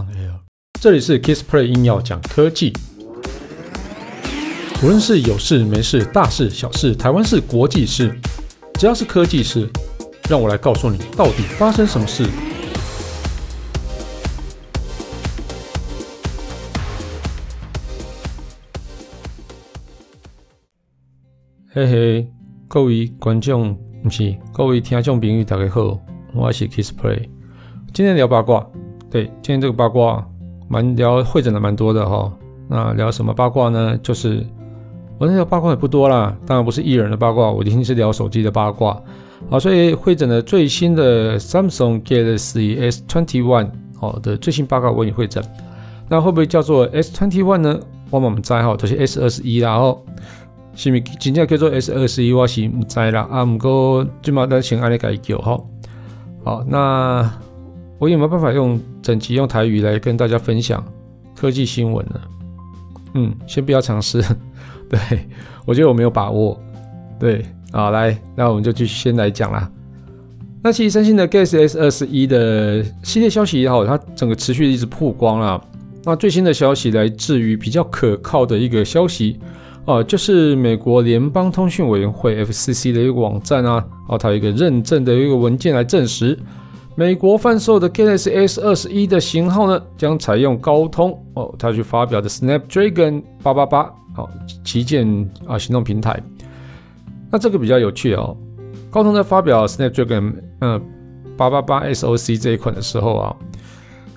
on air。这里是 Kissplay 硬要讲科技，无论是有事没事、大事小事、台湾事、国际事，只要是科技事，让我来告诉你到底发生什么事。嘿嘿，各位观众不是，各位听众朋友大家好，我是 Kissplay。今天聊八卦，对，今天这个八卦蛮聊会诊的蛮多的哈。那聊什么八卦呢？就是我那条八卦也不多啦，当然不是艺人的八卦，我一定是聊手机的八卦。好，所以会诊的最新的 Samsung Galaxy S21 哦的最新八卦为你会诊。那会不会叫做 S21 呢？我们在哈，就是 S21 啦。哦是咪真正叫做 S21？我是唔知啦，啊，不过最嘛得先按你改叫哈。好，那。我有没有办法用整集用台语来跟大家分享科技新闻呢？嗯，先不要尝试，对，我觉得我没有把握。对，好，来，那我们就继续先来讲啦。那其实三星的 Galaxy S 二十一的系列消息也好，它整个持续一直曝光了。那最新的消息来自于比较可靠的一个消息哦，就是美国联邦通讯委员会 FCC 的一个网站啊，哦，它有一个认证的一个文件来证实。美国贩售的 Galaxy S 二十一的型号呢，将采用高通哦，他去发表的 Snapdragon 八八八哦旗舰啊行动平台。那这个比较有趣哦，高通在发表 Snapdragon 嗯八八八 SoC 这一款的时候啊，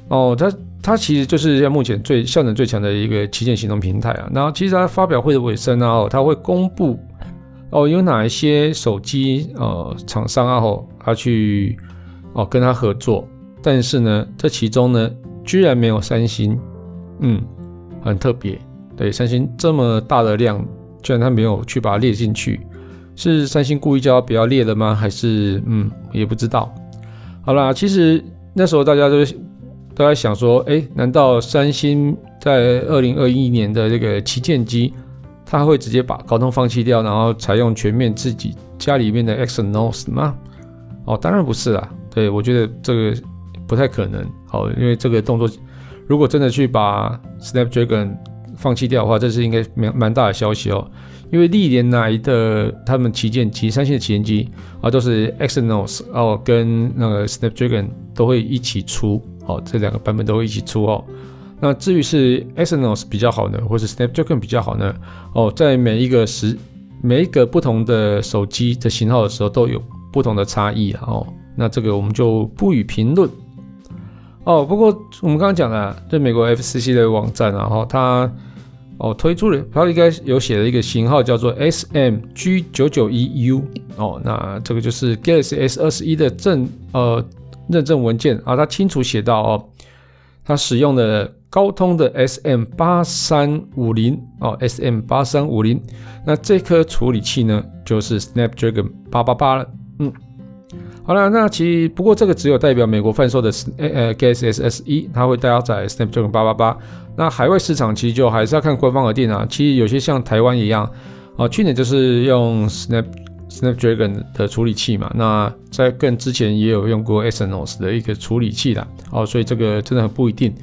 哦，它它其实就是在目前最效能最强的一个旗舰行动平台啊。然后其实它发表会的尾声啊，它会公布哦有哪一些手机呃厂商啊哦它去。哦，跟他合作，但是呢，这其中呢，居然没有三星，嗯，很特别。对，三星这么大的量，居然他没有去把它列进去，是三星故意叫他不要列的吗？还是嗯，也不知道。好啦，其实那时候大家都都在想说，哎，难道三星在二零二一年的这个旗舰机，他会直接把高通放弃掉，然后采用全面自己家里面的 Exynos 吗？哦，当然不是啦。对，我觉得这个不太可能。好，因为这个动作，如果真的去把 Snapdragon 放弃掉的话，这是应该蛮蛮大的消息哦。因为历年来的他们旗舰机，三星的旗舰机啊，都是 Exynos 哦，跟那个 Snapdragon 都会一起出，哦，这两个版本都会一起出哦。那至于是 Exynos 比较好呢，或是 Snapdragon 比较好呢？哦，在每一个时每一个不同的手机的型号的时候，都有不同的差异哦。那这个我们就不予评论哦。不过我们刚刚讲的，这美国 FCC 的网站，然后它哦推出了，它应该有写了一个型号叫做 SMG991U 哦。那这个就是 Galaxy S 二十一的正呃认证文件啊，它清楚写到哦，它使用的高通的 SM8350 哦，SM8350，那这颗处理器呢就是 Snapdragon 888了，嗯。好了，那其实不过这个只有代表美国贩售的呃呃 Galaxy S 二十一，它会搭载 Snapdragon 八八八。那海外市场其实就还是要看官方而定啊。其实有些像台湾一样，啊，去年就是用 Snap Snapdragon 的处理器嘛。那在更之前也有用过 Exynos 的一个处理器的，哦，所以这个真的很不一定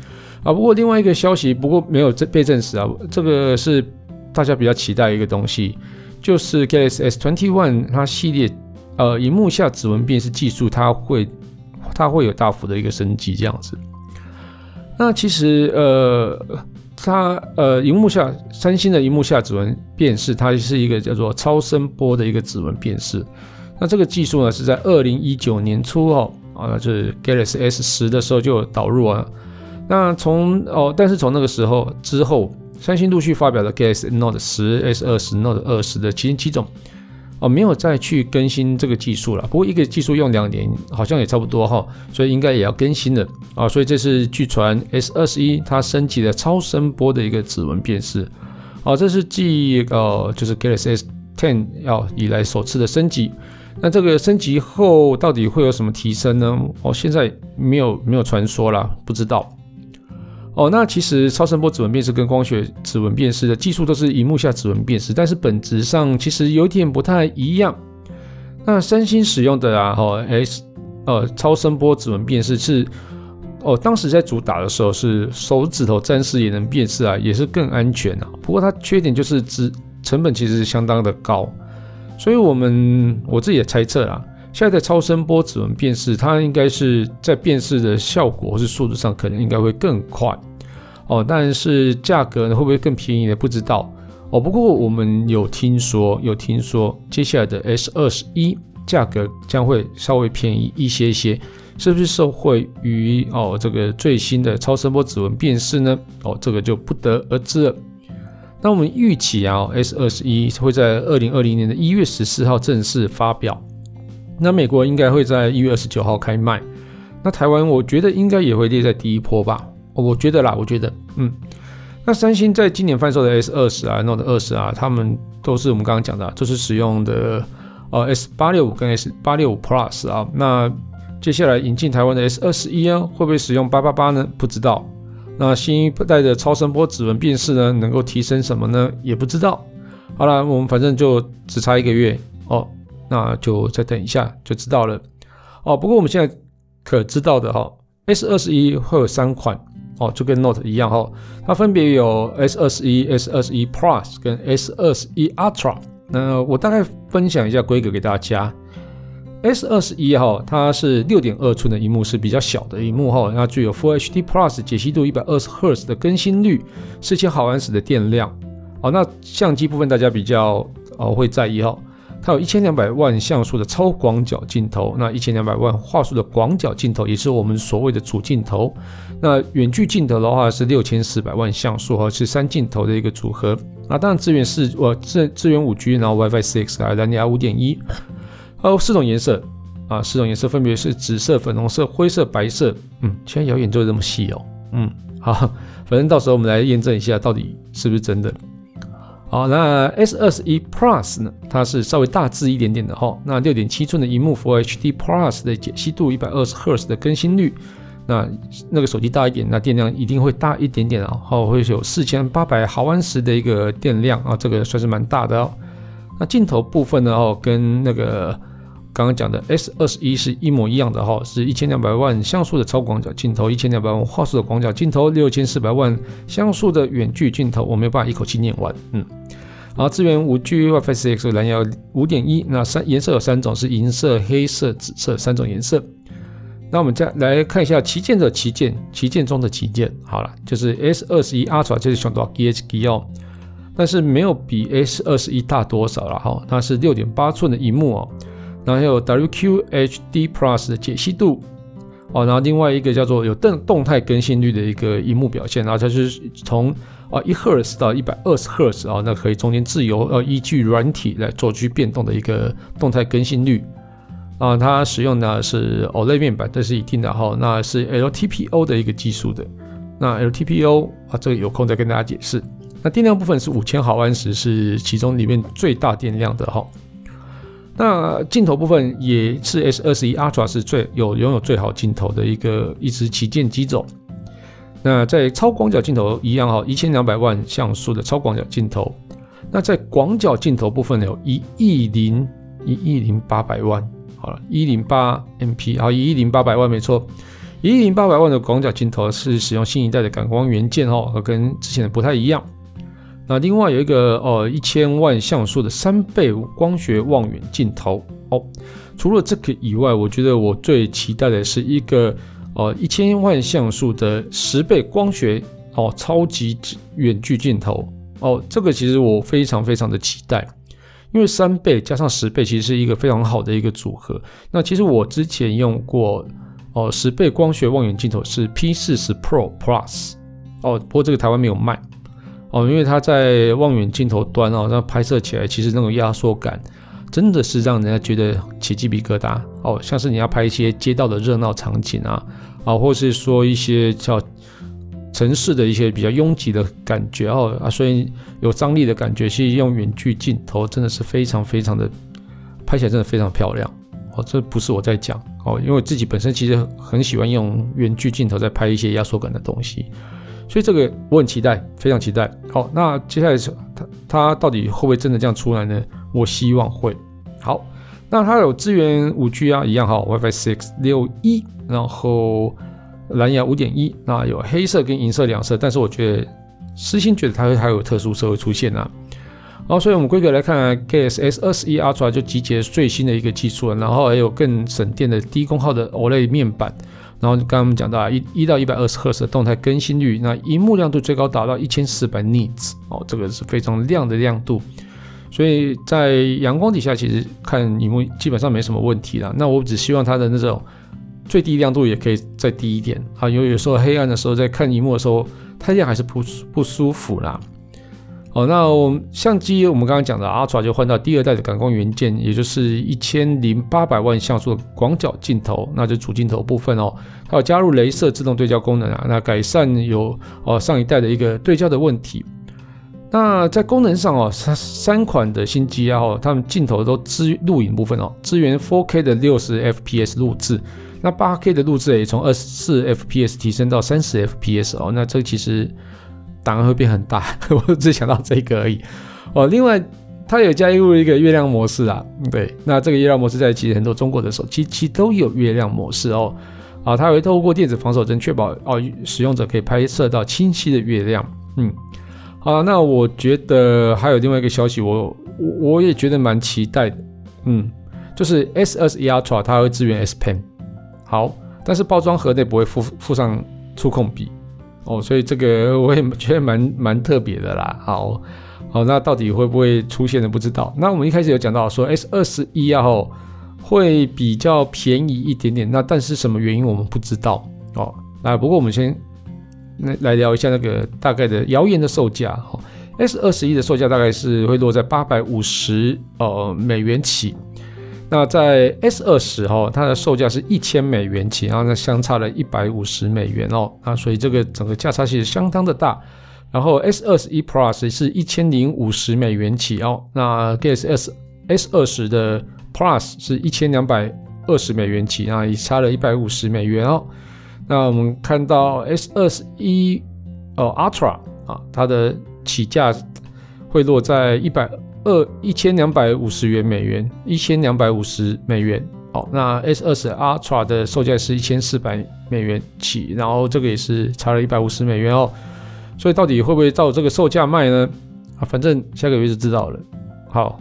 啊。不过另外一个消息，不过没有被证实啊，这个是大家比较期待一个东西，就是 Galaxy S twenty one 它系列。呃，荧幕下指纹辨识技术，它会它会有大幅的一个升级，这样子。那其实呃，它呃，荧幕下三星的荧幕下指纹辨识，它是一个叫做超声波的一个指纹辨识。那这个技术呢，是在二零一九年初哦，啊，就是 Galaxy S 十的时候就导入啊。那从哦，但是从那个时候之后，三星陆续发表了 Galaxy Note 十、S 二十、Note 二十的旗舰机种。哦，没有再去更新这个技术了。不过一个技术用两年，好像也差不多哈，所以应该也要更新了啊。所以这是据传 S 二十一它升级了超声波的一个指纹辨识。哦，这是继呃就是 Galaxy S Ten 要以来首次的升级。那这个升级后到底会有什么提升呢？哦，现在没有没有传说啦，不知道。哦，那其实超声波指纹辨识跟光学指纹辨识的技术都是荧幕下指纹辨识，但是本质上其实有点不太一样。那三星使用的啊，哦，S 呃超声波指纹辨识是哦，当时在主打的时候是手指头暂时也能辨识啊，也是更安全啊。不过它缺点就是只成本其实是相当的高，所以我们我自己也猜测啊，现在的超声波指纹辨识，它应该是在辨识的效果或是速度上可能应该会更快哦，但是价格呢会不会更便宜呢？不知道哦。不过我们有听说，有听说接下来的 S 二十一价格将会稍微便宜一些些。是不是受惠于哦这个最新的超声波指纹辨识呢？哦，这个就不得而知了。那我们预期啊，S 二十一会在二零二零年的一月十四号正式发表。那美国应该会在一月二十九号开卖。那台湾我觉得应该也会列在第一波吧。我觉得啦，我觉得，嗯。那三星在今年贩售的 S 二十啊，Note 二十啊，他们都是我们刚刚讲的，都是使用的呃 S 八六五跟 S 八六五 Plus 啊，那。接下来引进台湾的 S 二十一啊，会不会使用八八八呢？不知道。那新一代的超声波指纹辨识呢，能够提升什么呢？也不知道。好了，我们反正就只差一个月哦，那就再等一下就知道了。哦，不过我们现在可知道的哈、哦，S 二十一会有三款哦，就跟 Note 一样哈、哦，它分别有 S 二十一、S 二十一 Plus 跟 S 二十一 Ultra。那我大概分享一下规格给大家。S 二十一哈，它是六点二寸的荧幕，是比较小的荧幕哈，那具有 Full HD Plus 解析度，一百二十赫兹的更新率，四千毫安时的电量。哦，那相机部分大家比较哦会在意哈，它有一千两百万像素的超广角镜头，那一千两百万画素的广角镜头也是我们所谓的主镜头。那远距镜头的话是六千四百万像素哈，是三镜头的一个组合。那当然支援四呃支支援五 G，然后 WiFi six 还有蓝牙五点一。还有四种颜色啊，四种颜色分别是紫色、粉红色、灰色、白色。嗯，现在谣言就这么细哦。嗯，好，反正到时候我们来验证一下，到底是不是真的。好，那 S 二十一 Plus 呢？它是稍微大致一点点的哈。那六点七寸的荧幕，Full HD Plus 的解析度，一百二十赫兹的更新率。那那个手机大一点，那电量一定会大一点点啊。后，会有四千八百毫安时的一个电量啊，这个算是蛮大的哦。那镜头部分呢？哦，跟那个。刚刚讲的 S 二十一是一模一样的哈，是一千两百万像素的超广角镜头，一千两百万画素的广角镜头，六千四百万像素的远距镜头。我没有办法一口气念完，嗯。然后支援五 G WiFi 6、蓝牙五点一。那三颜色有三种，是银色、黑色、紫色三种颜色。那我们再来看一下旗舰的旗舰，旗舰中的旗舰。好了，就是 S 二十一 Ultra，就是想到 GHG 哦，但是没有比 S 二十一大多少了哈，它是六点八寸的荧幕哦。然后还有 WQHD Plus 的解析度哦，然后另外一个叫做有动动态更新率的一个荧幕表现，然后它是从啊一赫兹到一百二十赫兹啊，那可以中间自由呃依据软体来做去变动的一个动态更新率啊，它使用的是 OLED 面板，这是一定的哈，那是 LTPO 的一个技术的，那 LTPO 啊这个有空再跟大家解释。那电量部分是五千毫安时，是其中里面最大电量的哈。那镜头部分也是 S 二十一 Ultra 是最有拥有最好镜头的一个一支旗舰机种。那在超广角镜头一样哈，一千两百万像素的超广角镜头。那在广角镜头部分有一亿零一亿零八百万，好了，一零八 MP，好，一亿零八百万没错，一亿零八百万的广角镜头是使用新一代的感光元件哦，跟之前的不太一样。那另外有一个呃一千万像素的三倍光学望远镜头哦，除了这个以外，我觉得我最期待的是一个呃一千万像素的十倍光学哦超级远距镜头哦，这个其实我非常非常的期待，因为三倍加上十倍其实是一个非常好的一个组合。那其实我之前用过哦十倍光学望远镜头是 P 四十 Pro Plus 哦，不过这个台湾没有卖。哦，因为它在望远镜头端哦，那拍摄起来其实那种压缩感，真的是让人家觉得起鸡皮疙瘩哦。像是你要拍一些街道的热闹场景啊，啊，或是说一些叫城市的一些比较拥挤的感觉哦啊，所以有张力的感觉，其实用远距镜头真的是非常非常的拍起来真的非常漂亮哦。这不是我在讲哦，因为我自己本身其实很喜欢用远距镜头在拍一些压缩感的东西。所以这个我很期待，非常期待。好，那接下来是它它到底会不会真的这样出来呢？我希望会。好，那它有支援五 G 啊，一样哈，WiFi 6、六 E，然后蓝牙五点一，那有黑色跟银色两色，但是我觉得私心觉得它会还有特殊色会出现啊。然后，所以我们规格来看，Galaxy S 二十一 Ultra 就集结最新的一个技术了，然后还有更省电的低功耗的 OLED 面板，然后刚刚我们讲到啊，一一到一百二十赫兹的动态更新率，那荧幕亮度最高达到一千四百 nits 哦，这个是非常亮的亮度，所以在阳光底下其实看荧幕基本上没什么问题了。那我只希望它的那种最低亮度也可以再低一点啊，因为有时候黑暗的时候在看荧幕的时候，太阳还是不不舒服啦。哦，那我们相机我们刚刚讲的 Ultra 就换到第二代的感光元件，也就是一千零八百万像素的广角镜头，那就主镜头部分哦，它有加入镭射自动对焦功能啊，那改善有哦上一代的一个对焦的问题。那在功能上哦，三三款的新机啊，它们镜头都支录影部分哦，支援 4K 的六十 FPS 录制，那八 K 的录制也从二十四 FPS 提升到三十 FPS 哦，那这其实。档案会变很大，我只想到这个而已。哦，另外它有加入一个月亮模式啊，对，那这个月亮模式在其实很多中国的手机其实都有月亮模式哦。啊，它会透过电子防手针确保哦使用者可以拍摄到清晰的月亮。嗯，好，那我觉得还有另外一个消息我，我我也觉得蛮期待的。嗯，就是 S21 Ultra 它会支援 S Pen，好，但是包装盒内不会附附上触控笔。哦，所以这个我也觉得蛮蛮特别的啦。好，好，那到底会不会出现的不知道。那我们一开始有讲到说 S 二十一啊，吼会比较便宜一点点。那但是什么原因我们不知道哦。那不过我们先来来聊一下那个大概的谣言的售价。哦，S 二十一的售价大概是会落在八百五十呃美元起。那在 S 二十哈，它的售价是一千美元起，然后呢相差了一百五十美元哦，啊，所以这个整个价差其实相当的大。然后 S 二十一 Plus 是一千零五十美元起哦，那 Galaxy S S 二十的 Plus 是一千两百二十美元起，啊，也差了一百五十美元哦。那我们看到 S 二十一哦 Ultra 啊，它的起价会落在一百。二一千两百五十元美元，一千两百五十美元。好，那 S 二十 Ultra 的售价是一千四百美元起，然后这个也是差了一百五十美元哦。所以到底会不会照这个售价卖呢？啊，反正下个月就知道了。好，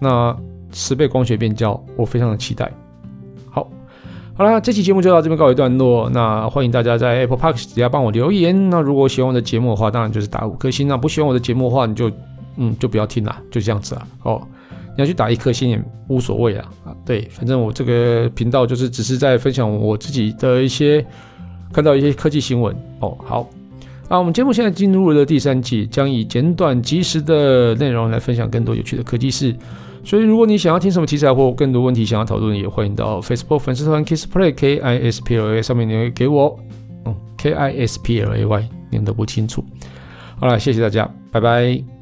那十倍光学变焦，我非常的期待。好，好啦，这期节目就到这边告一段落。那欢迎大家在 Apple Park 底下帮我留言。那如果喜欢我的节目的话，当然就是打五颗星。那不喜欢我的节目的话，你就。嗯，就不要听了，就这样子啊。哦，你要去打一颗星也无所谓啊。啊，对，反正我这个频道就是只是在分享我自己的一些看到一些科技新闻。哦，好，啊，我们节目现在进入了第三季，将以简短及时的内容来分享更多有趣的科技事。所以，如果你想要听什么题材或更多问题想要讨论，也欢迎到 Facebook 粉丝团 Kiss Play K I S P L A 上面留言给我。嗯，K I S P L A Y 念得不清楚。好了，谢谢大家，拜拜。